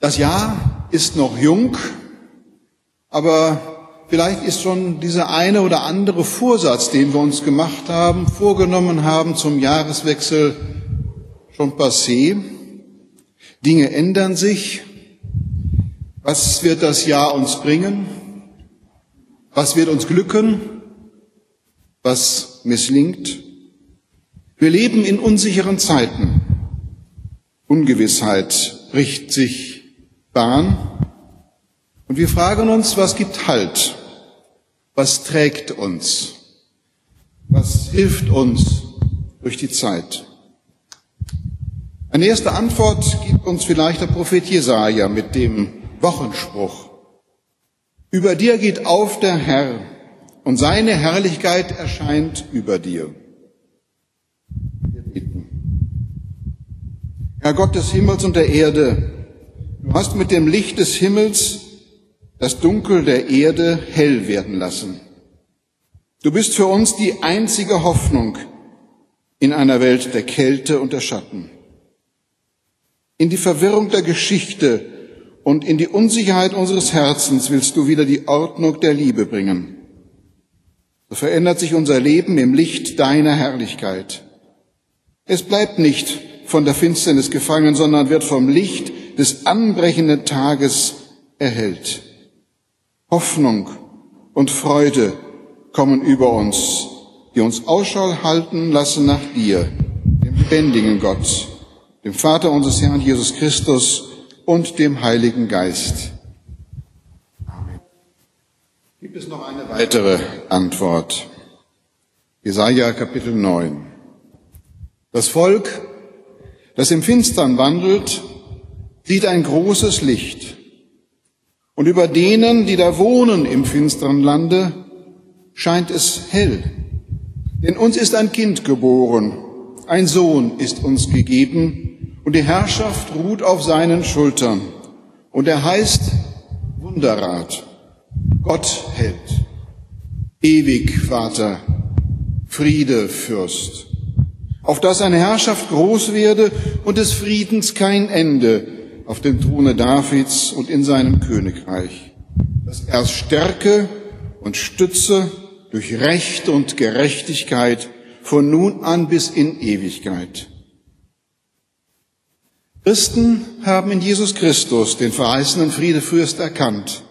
Das Jahr ist noch jung, aber vielleicht ist schon dieser eine oder andere Vorsatz, den wir uns gemacht haben, vorgenommen haben zum Jahreswechsel schon passé. Dinge ändern sich. Was wird das Jahr uns bringen? Was wird uns glücken? Was misslingt? Wir leben in unsicheren Zeiten. Ungewissheit bricht sich Bahn. Und wir fragen uns, was gibt Halt? Was trägt uns? Was hilft uns durch die Zeit? Eine erste Antwort gibt uns vielleicht der Prophet Jesaja mit dem Wochenspruch. Über dir geht auf der Herr und seine Herrlichkeit erscheint über dir. Wir beten. Herr Gott des Himmels und der Erde, du hast mit dem Licht des Himmels das Dunkel der Erde hell werden lassen. Du bist für uns die einzige Hoffnung in einer Welt der Kälte und der Schatten. In die Verwirrung der Geschichte und in die Unsicherheit unseres Herzens willst du wieder die Ordnung der Liebe bringen. So verändert sich unser Leben im Licht deiner Herrlichkeit. Es bleibt nicht von der Finsternis gefangen, sondern wird vom Licht des anbrechenden Tages erhellt. Hoffnung und Freude kommen über uns, die uns Ausschau halten lassen nach dir, dem lebendigen Gott dem Vater unseres Herrn Jesus Christus und dem Heiligen Geist. Amen. Gibt es noch eine weitere Antwort? Jesaja Kapitel 9. Das Volk, das im Finstern wandelt, sieht ein großes Licht. Und über denen, die da wohnen im finsteren Lande, scheint es hell. Denn uns ist ein Kind geboren, ein Sohn ist uns gegeben, und die Herrschaft ruht auf seinen Schultern. Und er heißt Wunderrat, Gott hält, ewig Vater, Friede Fürst. Auf dass seine Herrschaft groß werde und des Friedens kein Ende auf dem Throne Davids und in seinem Königreich. Dass er stärke und stütze durch Recht und Gerechtigkeit von nun an bis in Ewigkeit. Christen haben in Jesus Christus den verheißenen Friedefürst erkannt.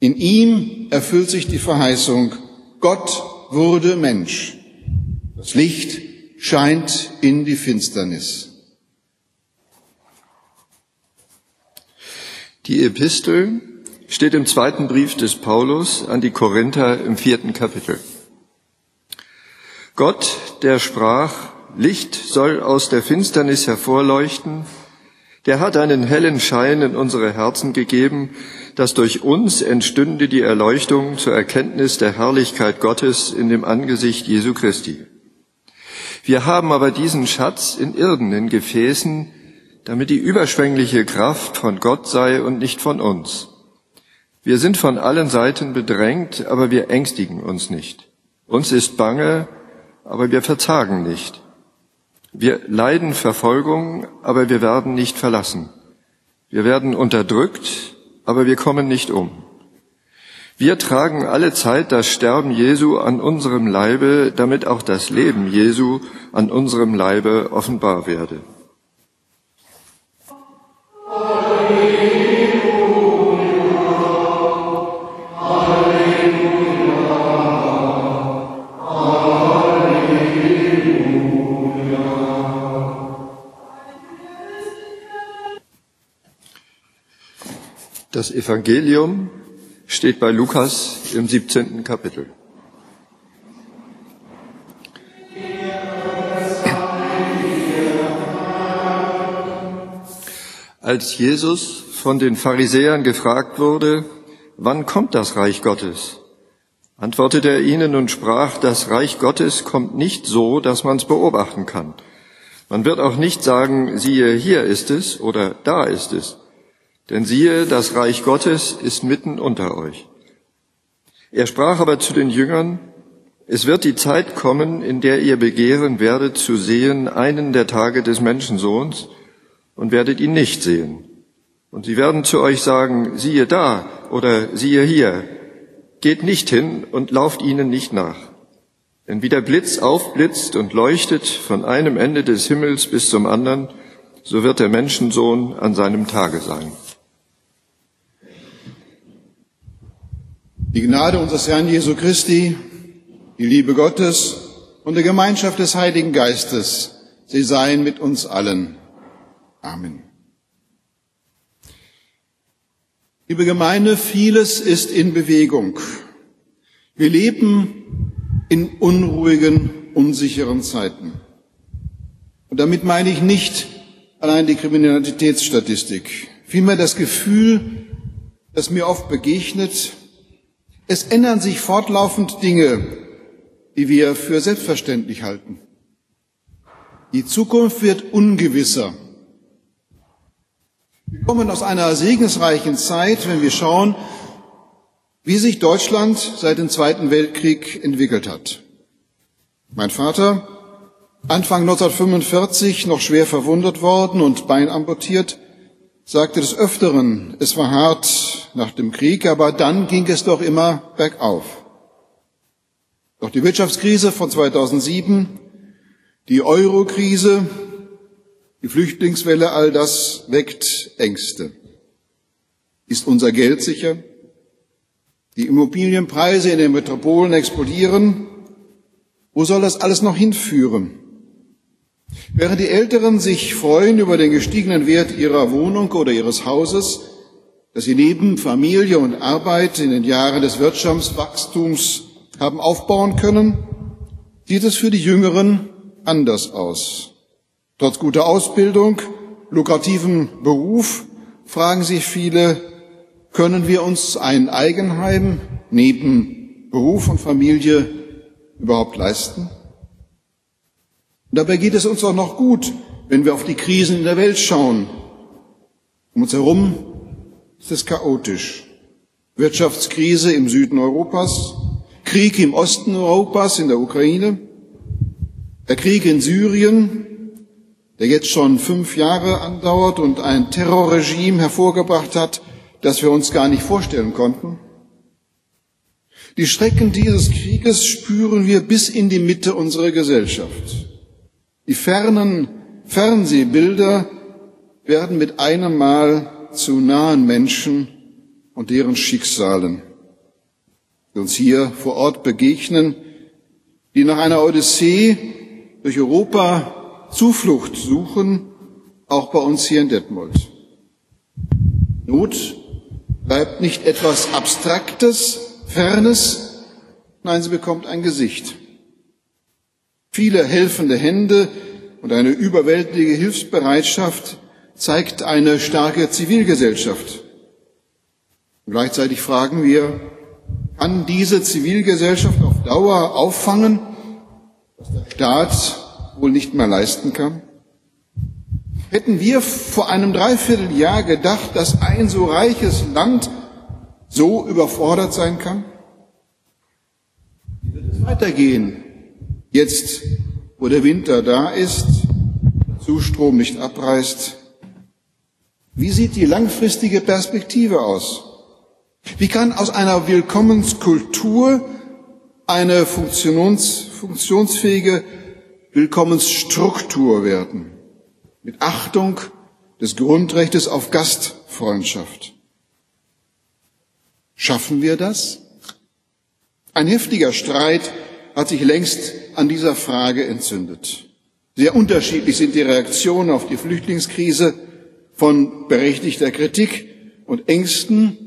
In ihm erfüllt sich die Verheißung, Gott wurde Mensch. Das Licht scheint in die Finsternis. Die Epistel steht im zweiten Brief des Paulus an die Korinther im vierten Kapitel. Gott, der sprach, Licht soll aus der Finsternis hervorleuchten, der hat einen hellen Schein in unsere Herzen gegeben, dass durch uns entstünde die Erleuchtung zur Erkenntnis der Herrlichkeit Gottes in dem Angesicht Jesu Christi. Wir haben aber diesen Schatz in irdenen Gefäßen, damit die überschwängliche Kraft von Gott sei und nicht von uns. Wir sind von allen Seiten bedrängt, aber wir ängstigen uns nicht. Uns ist bange, aber wir verzagen nicht. Wir leiden Verfolgung, aber wir werden nicht verlassen. Wir werden unterdrückt, aber wir kommen nicht um. Wir tragen alle Zeit das Sterben Jesu an unserem Leibe, damit auch das Leben Jesu an unserem Leibe offenbar werde. Das Evangelium steht bei Lukas im 17. Kapitel. Als Jesus von den Pharisäern gefragt wurde, wann kommt das Reich Gottes? antwortete er ihnen und sprach, das Reich Gottes kommt nicht so, dass man es beobachten kann. Man wird auch nicht sagen, siehe, hier ist es oder da ist es. Denn siehe, das Reich Gottes ist mitten unter euch. Er sprach aber zu den Jüngern, es wird die Zeit kommen, in der ihr begehren werdet zu sehen einen der Tage des Menschensohns und werdet ihn nicht sehen Und sie werden zu euch sagen, siehe da oder siehe hier. Geht nicht hin und lauft ihnen nicht nach. Denn wie der Blitz aufblitzt und leuchtet von einem Ende des Himmels bis zum anderen, so wird der Menschensohn an seinem Tage sein. Die Gnade unseres Herrn Jesu Christi, die Liebe Gottes und die Gemeinschaft des Heiligen Geistes, sie seien mit uns allen. Amen. Liebe Gemeinde, vieles ist in Bewegung. Wir leben in unruhigen, unsicheren Zeiten. Und damit meine ich nicht allein die Kriminalitätsstatistik, vielmehr das Gefühl, das mir oft begegnet, es ändern sich fortlaufend Dinge, die wir für selbstverständlich halten. Die Zukunft wird ungewisser. Wir kommen aus einer segensreichen Zeit, wenn wir schauen, wie sich Deutschland seit dem Zweiten Weltkrieg entwickelt hat. Mein Vater, Anfang 1945 noch schwer verwundet worden und Bein amputiert, sagte des Öfteren, es war hart nach dem Krieg, aber dann ging es doch immer bergauf. Doch die Wirtschaftskrise von 2007, die Eurokrise, die Flüchtlingswelle, all das weckt Ängste. Ist unser Geld sicher? Die Immobilienpreise in den Metropolen explodieren. Wo soll das alles noch hinführen? Während die Älteren sich freuen über den gestiegenen Wert ihrer Wohnung oder ihres Hauses, das sie neben Familie und Arbeit in den Jahren des Wirtschaftswachstums haben aufbauen können, sieht es für die Jüngeren anders aus. Trotz guter Ausbildung, lukrativem Beruf fragen sich viele, können wir uns ein Eigenheim neben Beruf und Familie überhaupt leisten? Und dabei geht es uns auch noch gut, wenn wir auf die Krisen in der Welt schauen. Um uns herum ist es chaotisch. Wirtschaftskrise im Süden Europas, Krieg im Osten Europas, in der Ukraine, der Krieg in Syrien, der jetzt schon fünf Jahre andauert und ein Terrorregime hervorgebracht hat, das wir uns gar nicht vorstellen konnten. Die Schrecken dieses Krieges spüren wir bis in die Mitte unserer Gesellschaft. Die fernen Fernsehbilder werden mit einem Mal zu nahen Menschen und deren Schicksalen, die uns hier vor Ort begegnen, die nach einer Odyssee durch Europa Zuflucht suchen, auch bei uns hier in Detmold. Not bleibt nicht etwas Abstraktes, Fernes, nein, sie bekommt ein Gesicht. Viele helfende Hände und eine überwältigende Hilfsbereitschaft zeigt eine starke Zivilgesellschaft. Gleichzeitig fragen wir, kann diese Zivilgesellschaft auf Dauer auffangen, was der Staat wohl nicht mehr leisten kann? Hätten wir vor einem Dreivierteljahr gedacht, dass ein so reiches Land so überfordert sein kann? Wie wird es weitergehen? Jetzt, wo der Winter da ist, der Zustrom nicht abreißt, wie sieht die langfristige Perspektive aus? Wie kann aus einer Willkommenskultur eine funktions, funktionsfähige Willkommensstruktur werden, mit Achtung des Grundrechtes auf Gastfreundschaft. Schaffen wir das? Ein heftiger Streit hat sich längst an dieser Frage entzündet. Sehr unterschiedlich sind die Reaktionen auf die Flüchtlingskrise von berechtigter Kritik und Ängsten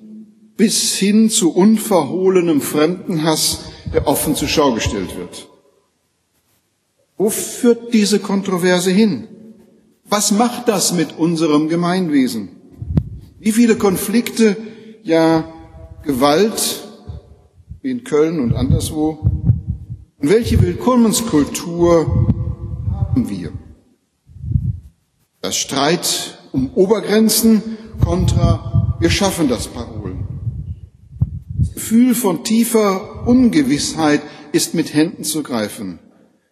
bis hin zu unverhohlenem Fremdenhass, der offen zur Schau gestellt wird. Wo führt diese Kontroverse hin? Was macht das mit unserem Gemeinwesen? Wie viele Konflikte, ja Gewalt, wie in Köln und anderswo, und welche Willkommenskultur haben wir? Das Streit um Obergrenzen kontra wir schaffen das Parolen. Das Gefühl von tiefer Ungewissheit ist mit Händen zu greifen.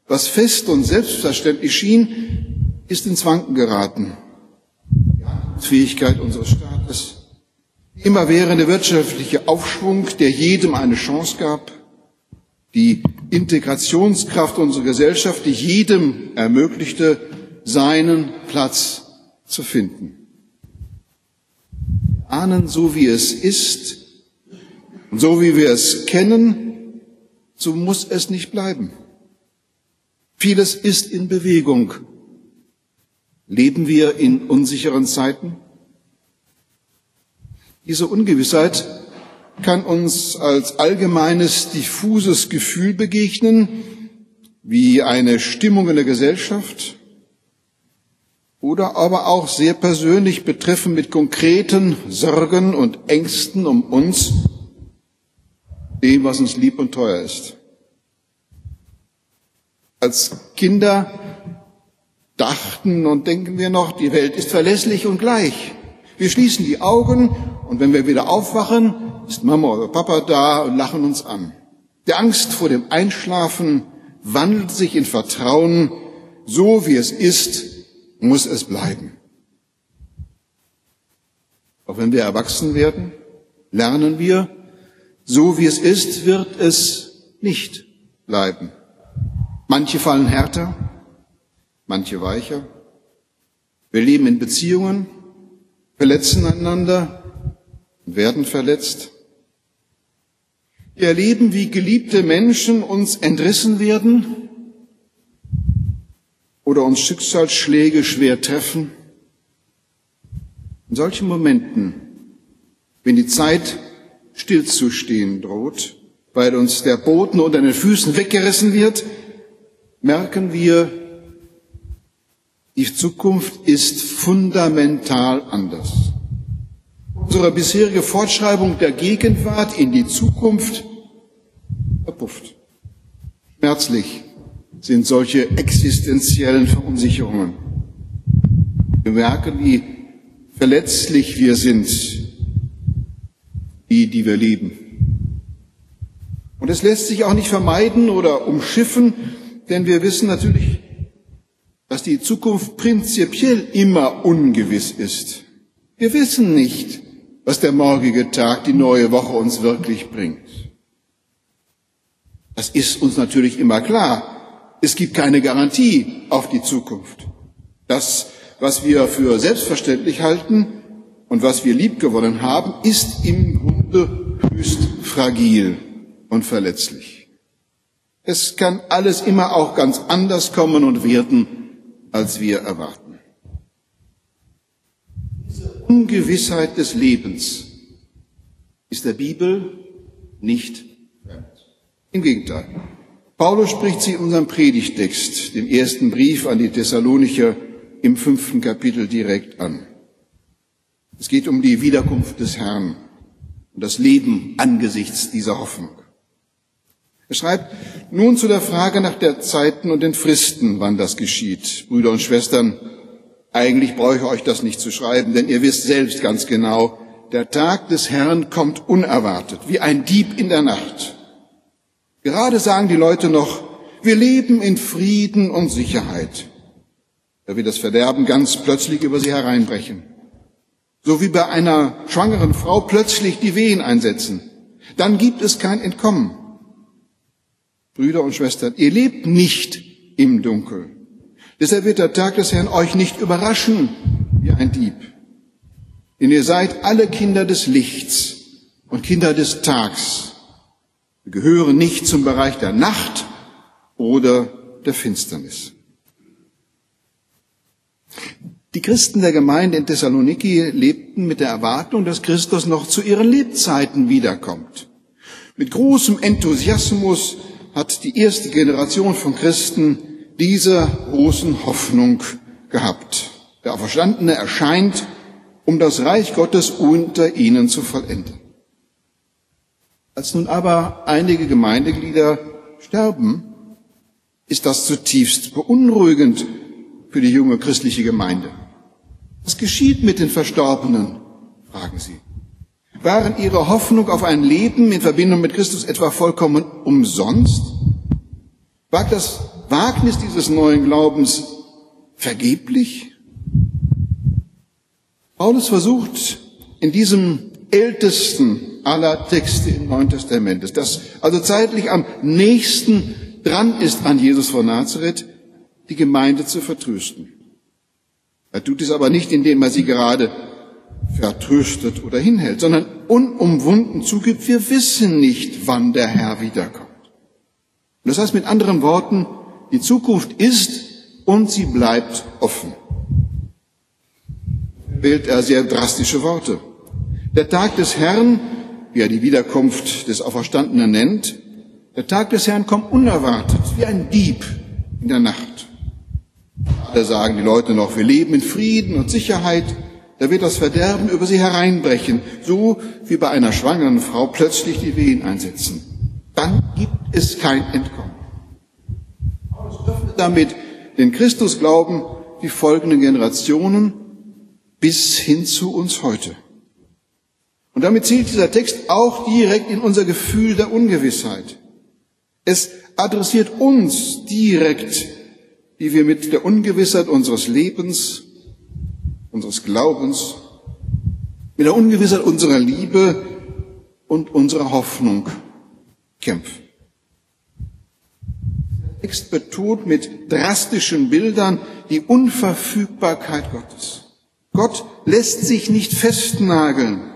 Was fest und selbstverständlich schien, ist ins Wanken geraten. Fähigkeit unseres Staates, immerwährende wirtschaftliche Aufschwung, der jedem eine Chance gab, die Integrationskraft unserer Gesellschaft, die jedem ermöglichte, seinen Platz zu finden. Wir ahnen, so wie es ist und so wie wir es kennen, so muss es nicht bleiben. Vieles ist in Bewegung. Leben wir in unsicheren Zeiten? Diese Ungewissheit kann uns als allgemeines diffuses Gefühl begegnen, wie eine Stimmung in der Gesellschaft, oder aber auch sehr persönlich betreffen mit konkreten Sorgen und Ängsten um uns, dem, was uns lieb und teuer ist. Als Kinder dachten und denken wir noch, die Welt ist verlässlich und gleich. Wir schließen die Augen und wenn wir wieder aufwachen, ist Mama oder Papa da und lachen uns an. Die Angst vor dem Einschlafen wandelt sich in Vertrauen, so wie es ist, muss es bleiben. Auch wenn wir erwachsen werden, lernen wir, so wie es ist, wird es nicht bleiben. Manche fallen härter, manche weicher. Wir leben in Beziehungen, verletzen einander und werden verletzt. Wir erleben, wie geliebte Menschen uns entrissen werden oder uns Schicksalsschläge schwer treffen. In solchen Momenten, wenn die Zeit stillzustehen droht, weil uns der Boden unter den Füßen weggerissen wird, merken wir, die Zukunft ist fundamental anders. Unsere bisherige Fortschreibung der Gegenwart in die Zukunft verpufft. Schmerzlich sind solche existenziellen Verunsicherungen. Wir merken, wie verletzlich wir sind, die, die wir lieben. Und es lässt sich auch nicht vermeiden oder umschiffen, denn wir wissen natürlich, dass die Zukunft prinzipiell immer ungewiss ist. Wir wissen nicht, was der morgige Tag, die neue Woche uns wirklich bringt. Das ist uns natürlich immer klar. Es gibt keine Garantie auf die Zukunft. Das, was wir für selbstverständlich halten und was wir liebgewonnen haben, ist im Grunde höchst fragil und verletzlich. Es kann alles immer auch ganz anders kommen und werden, als wir erwarten. Diese Ungewissheit des Lebens ist der Bibel nicht fremd. Im Gegenteil. Paulus spricht sie in unserem Predigtext, dem ersten Brief an die Thessalonicher im fünften Kapitel direkt an. Es geht um die Wiederkunft des Herrn und das Leben angesichts dieser Hoffnung. Er schreibt nun zu der Frage nach der Zeiten und den Fristen, wann das geschieht. Brüder und Schwestern, eigentlich brauche ich euch das nicht zu schreiben, denn ihr wisst selbst ganz genau, der Tag des Herrn kommt unerwartet, wie ein Dieb in der Nacht. Gerade sagen die Leute noch, wir leben in Frieden und Sicherheit. Da wird das Verderben ganz plötzlich über sie hereinbrechen. So wie bei einer schwangeren Frau plötzlich die Wehen einsetzen. Dann gibt es kein Entkommen. Brüder und Schwestern, ihr lebt nicht im Dunkel. Deshalb wird der Tag des Herrn euch nicht überraschen wie ein Dieb. Denn ihr seid alle Kinder des Lichts und Kinder des Tags. Wir gehören nicht zum Bereich der Nacht oder der Finsternis. Die Christen der Gemeinde in Thessaloniki lebten mit der Erwartung, dass Christus noch zu ihren Lebzeiten wiederkommt. Mit großem Enthusiasmus hat die erste Generation von Christen diese großen Hoffnung gehabt. Der Auferstandene erscheint, um das Reich Gottes unter ihnen zu vollenden. Als nun aber einige Gemeindeglieder sterben, ist das zutiefst beunruhigend für die junge christliche Gemeinde. Was geschieht mit den Verstorbenen? fragen sie. Waren ihre Hoffnung auf ein Leben in Verbindung mit Christus etwa vollkommen umsonst? War das Wagnis dieses neuen Glaubens vergeblich? Paulus versucht in diesem ältesten aller Texte im Neuen Testament, das also zeitlich am nächsten dran ist an Jesus von Nazareth, die Gemeinde zu vertrösten. Er tut es aber nicht, indem er sie gerade vertröstet oder hinhält, sondern unumwunden zugibt, wir wissen nicht, wann der Herr wiederkommt. Und das heißt mit anderen Worten, die Zukunft ist und sie bleibt offen. Wählt er sehr drastische Worte. Der Tag des Herrn, wie er die Wiederkunft des Auferstandenen nennt, der Tag des Herrn kommt unerwartet, wie ein Dieb in der Nacht. Da sagen die Leute noch, wir leben in Frieden und Sicherheit, da wird das Verderben über sie hereinbrechen, so wie bei einer schwangeren Frau plötzlich die Wehen einsetzen. Dann gibt es kein Entkommen. Paulus öffnet damit den Christusglauben die folgenden Generationen bis hin zu uns heute. Und damit zielt dieser Text auch direkt in unser Gefühl der Ungewissheit. Es adressiert uns direkt, wie wir mit der Ungewissheit unseres Lebens, unseres Glaubens, mit der Ungewissheit unserer Liebe und unserer Hoffnung kämpfen. Der Text betont mit drastischen Bildern die Unverfügbarkeit Gottes. Gott lässt sich nicht festnageln.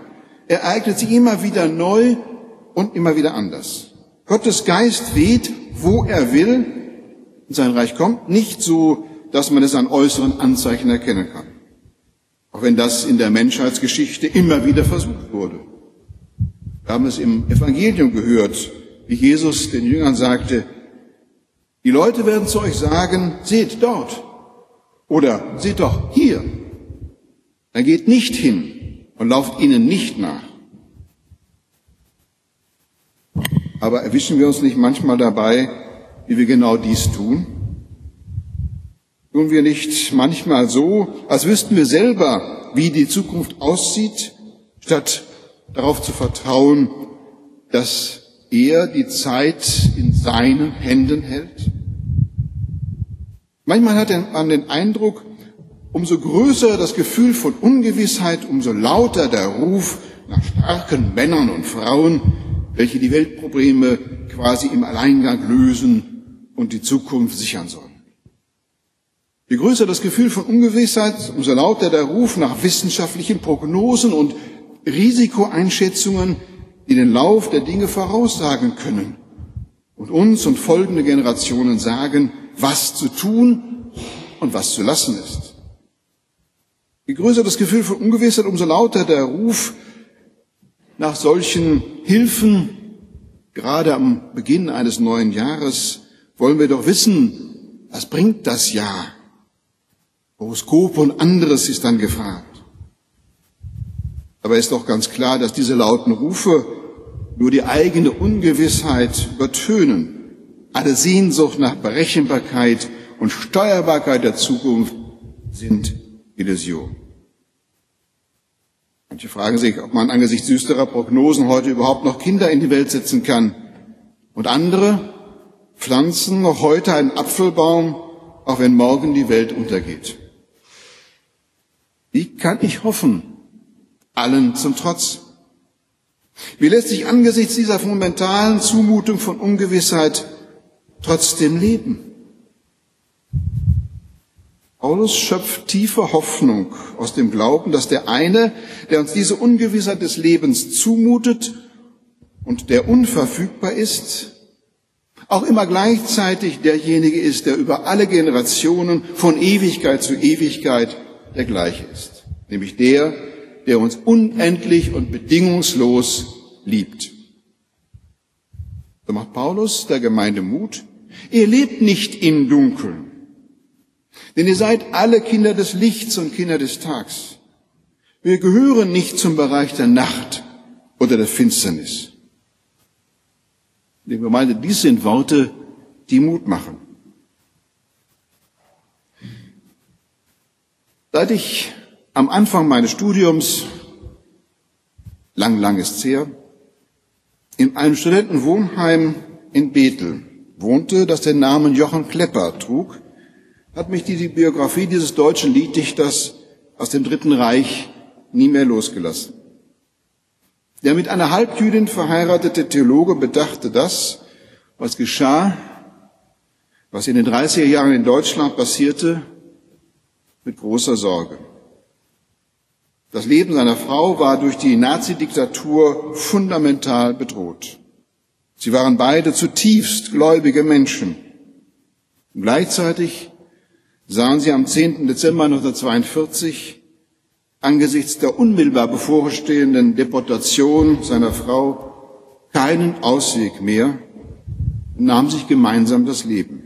Er eignet sich immer wieder neu und immer wieder anders. Gottes Geist weht, wo er will, und sein Reich kommt, nicht so, dass man es an äußeren Anzeichen erkennen kann. Auch wenn das in der Menschheitsgeschichte immer wieder versucht wurde. Wir haben es im Evangelium gehört, wie Jesus den Jüngern sagte, die Leute werden zu euch sagen, seht dort oder seht doch hier. Dann geht nicht hin und lauft ihnen nicht nach. Aber erwischen wir uns nicht manchmal dabei, wie wir genau dies tun? Tun wir nicht manchmal so, als wüssten wir selber, wie die Zukunft aussieht, statt darauf zu vertrauen, dass er die Zeit in seinen Händen hält? Manchmal hat man den Eindruck, umso größer das Gefühl von Ungewissheit, umso lauter der Ruf nach starken Männern und Frauen, welche die Weltprobleme quasi im Alleingang lösen und die Zukunft sichern sollen. Je größer das Gefühl von Ungewissheit, umso lauter der Ruf nach wissenschaftlichen Prognosen und Risikoeinschätzungen, die den Lauf der Dinge voraussagen können und uns und folgende Generationen sagen, was zu tun und was zu lassen ist. Je größer das Gefühl von Ungewissheit, umso lauter der Ruf nach solchen Hilfen, gerade am Beginn eines neuen Jahres, wollen wir doch wissen, was bringt das Jahr? Horoskope und anderes ist dann gefragt. Aber ist doch ganz klar, dass diese lauten Rufe nur die eigene Ungewissheit übertönen. Alle Sehnsucht nach Berechenbarkeit und Steuerbarkeit der Zukunft sind Illusion. Manche fragen sich, ob man angesichts düsterer Prognosen heute überhaupt noch Kinder in die Welt setzen kann. Und andere pflanzen noch heute einen Apfelbaum, auch wenn morgen die Welt untergeht. Wie kann ich hoffen? Allen zum Trotz. Wie lässt sich angesichts dieser fundamentalen Zumutung von Ungewissheit trotzdem leben? Paulus schöpft tiefe Hoffnung aus dem Glauben, dass der eine, der uns diese Ungewissheit des Lebens zumutet und der unverfügbar ist, auch immer gleichzeitig derjenige ist, der über alle Generationen von Ewigkeit zu Ewigkeit der gleiche ist, nämlich der, der uns unendlich und bedingungslos liebt. So macht Paulus der Gemeinde Mut. Ihr lebt nicht im Dunkeln, denn ihr seid alle Kinder des Lichts und Kinder des Tags. Wir gehören nicht zum Bereich der Nacht oder der Finsternis. Liebe Gemeinde, dies sind Worte, die Mut machen. Seit ich am Anfang meines Studiums, lang, lang ist her, in einem Studentenwohnheim in Bethel wohnte, das den Namen Johann Klepper trug, hat mich die Biografie dieses deutschen Lieddichters aus dem Dritten Reich nie mehr losgelassen. Der mit einer Halbjüdin verheiratete Theologe bedachte das, was geschah, was in den 30er Jahren in Deutschland passierte, mit großer Sorge. Das Leben seiner Frau war durch die Nazidiktatur fundamental bedroht. Sie waren beide zutiefst gläubige Menschen. Und gleichzeitig sahen sie am 10. Dezember 1942 angesichts der unmittelbar bevorstehenden Deportation seiner Frau keinen Ausweg mehr und nahmen sich gemeinsam das Leben.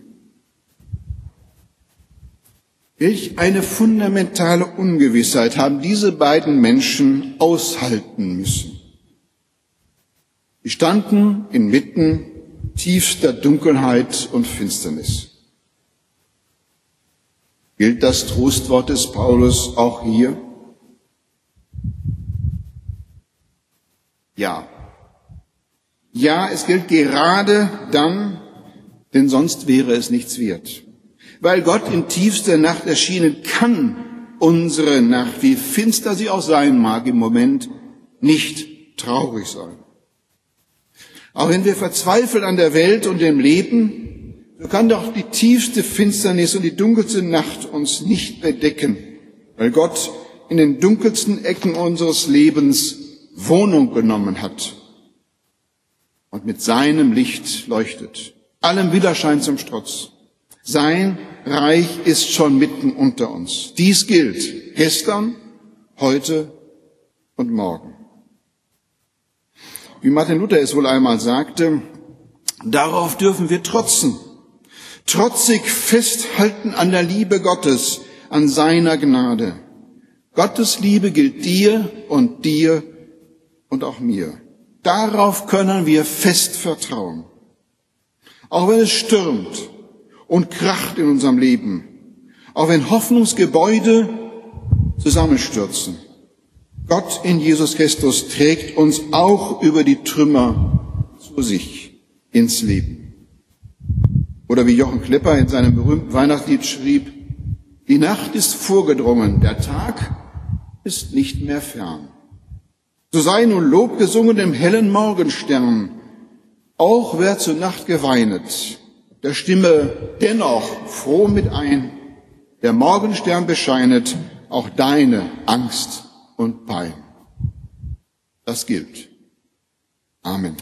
Welch eine fundamentale Ungewissheit haben diese beiden Menschen aushalten müssen. Sie standen inmitten tiefster Dunkelheit und Finsternis. Gilt das Trostwort des Paulus auch hier? Ja. Ja, es gilt gerade dann, denn sonst wäre es nichts wert weil Gott in tiefster Nacht erschienen kann unsere Nacht, wie finster sie auch sein mag im Moment, nicht traurig sein. Auch wenn wir verzweifeln an der Welt und dem Leben, so kann doch die tiefste Finsternis und die dunkelste Nacht uns nicht bedecken, weil Gott in den dunkelsten Ecken unseres Lebens Wohnung genommen hat und mit seinem Licht leuchtet, allem Widerschein zum Strotz. Sein Reich ist schon mitten unter uns. Dies gilt gestern, heute und morgen. Wie Martin Luther es wohl einmal sagte, darauf dürfen wir trotzen, trotzig festhalten an der Liebe Gottes, an seiner Gnade. Gottes Liebe gilt dir und dir und auch mir. Darauf können wir fest vertrauen. Auch wenn es stürmt, und kracht in unserem Leben, auch wenn Hoffnungsgebäude zusammenstürzen. Gott in Jesus Christus trägt uns auch über die Trümmer zu sich ins Leben. Oder wie Jochen Klepper in seinem berühmten Weihnachtslied schrieb, die Nacht ist vorgedrungen, der Tag ist nicht mehr fern. So sei nun Lob gesungen dem hellen Morgenstern, auch wer zur Nacht geweinet, der Stimme dennoch froh mit ein, der Morgenstern bescheinet auch deine Angst und Pein. Das gilt. Amen.